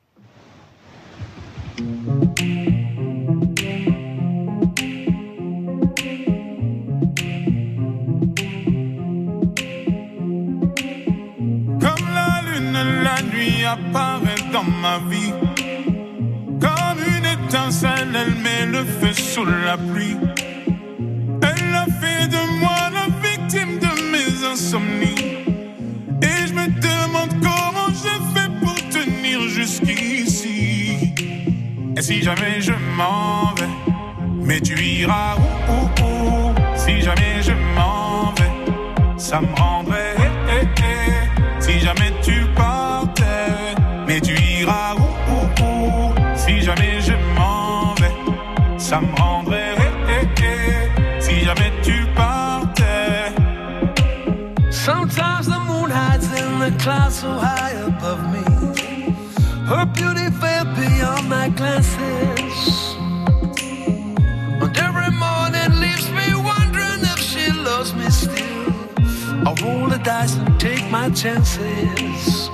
Apparaît dans ma vie. Comme une étincelle, elle met le feu sous la pluie. Elle a fait de moi la victime de mes insomnies. Et je me demande comment j'ai fait pour tenir jusqu'ici. Et si jamais je m'en vais, mais tu iras où, où, où? Si jamais je m'en vais, ça me rendrait. Eh, eh, eh. Si jamais ça me rendrait. Si jamais tu partais. Sometimes the moon hides in the clouds so high above me. Her beauty fell beyond my glances. And every morning leaves me wondering if she loves me still. I roll the dice and take my chances.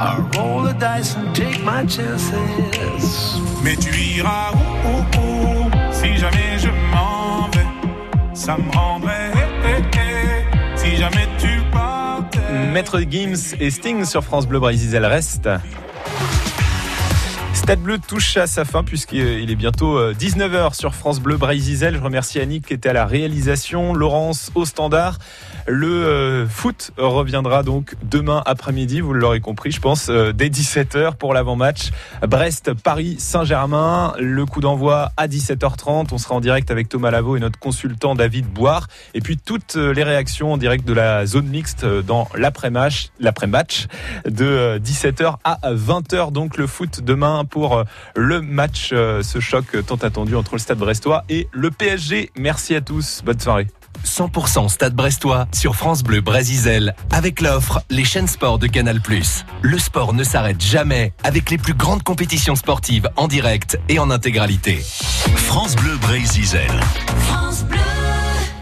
I roll the dice and take my chances. Mais tu iras où, où, où Si jamais je m'en vais, ça me rendrait. Si jamais tu partais. Maître Gims et Sting sur France Bleu Brésil reste. Stade Bleu touche à sa fin puisqu'il est bientôt 19h sur France Bleu Brésil. Je remercie Annick qui était à la réalisation, Laurence au standard. Le euh, foot reviendra donc demain après-midi, vous l'aurez compris, je pense, euh, dès 17h pour l'avant-match. Brest-Paris Saint-Germain, le coup d'envoi à 17h30. On sera en direct avec Thomas Lavaux et notre consultant David Boire. Et puis toutes les réactions en direct de la zone mixte dans l'après-match, l'après-match de 17h à 20h. Donc le foot demain pour le match, ce choc tant attendu entre le Stade Brestois et le PSG. Merci à tous, bonne soirée. 100% Stade Brestois sur France Bleu Brésil avec l'offre Les chaînes sport de Canal+. Le sport ne s'arrête jamais avec les plus grandes compétitions sportives en direct et en intégralité. France Bleu Bleu.